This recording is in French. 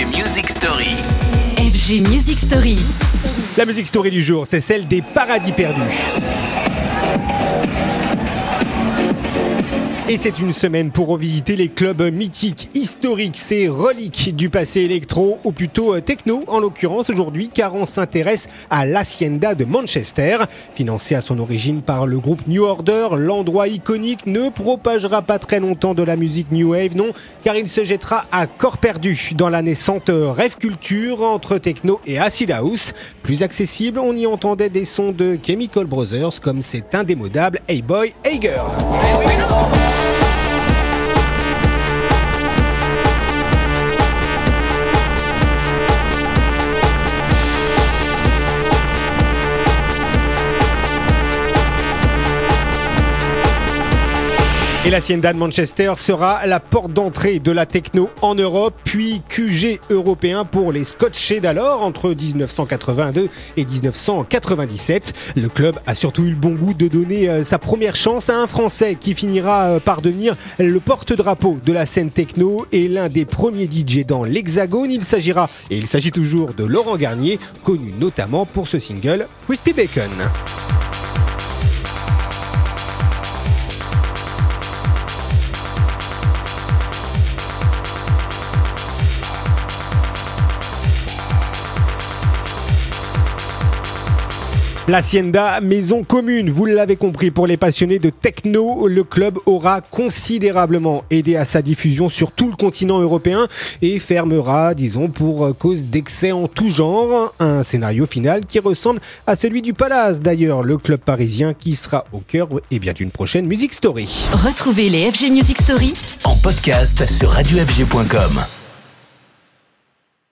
FG Music Story. FG Music Story. La musique story du jour, c'est celle des paradis perdus. Et c'est une semaine pour revisiter les clubs mythiques, historiques, ces reliques du passé électro, ou plutôt euh, techno en l'occurrence aujourd'hui, car on s'intéresse à l'Hacienda de Manchester. Financé à son origine par le groupe New Order, l'endroit iconique ne propagera pas très longtemps de la musique New Wave, non, car il se jettera à corps perdu dans la naissante rêve culture entre techno et acid house. Plus accessible, on y entendait des sons de Chemical Brothers comme cet indémodable Hey Boy, Hey Girl. Et l'Hacienda de Manchester sera la porte d'entrée de la techno en Europe, puis QG européen pour les scotchés d'alors entre 1982 et 1997. Le club a surtout eu le bon goût de donner euh, sa première chance à un Français qui finira euh, par devenir le porte-drapeau de la scène techno et l'un des premiers DJ dans l'Hexagone. Il s'agira, et il s'agit toujours de Laurent Garnier, connu notamment pour ce single Crispy Bacon. L'Hacienda, maison commune, vous l'avez compris, pour les passionnés de techno, le club aura considérablement aidé à sa diffusion sur tout le continent européen et fermera, disons, pour cause d'excès en tout genre. Un scénario final qui ressemble à celui du Palace, d'ailleurs, le club parisien qui sera au cœur eh bien, d'une prochaine Music Story. Retrouvez les FG Music Story En podcast sur radiofg.com.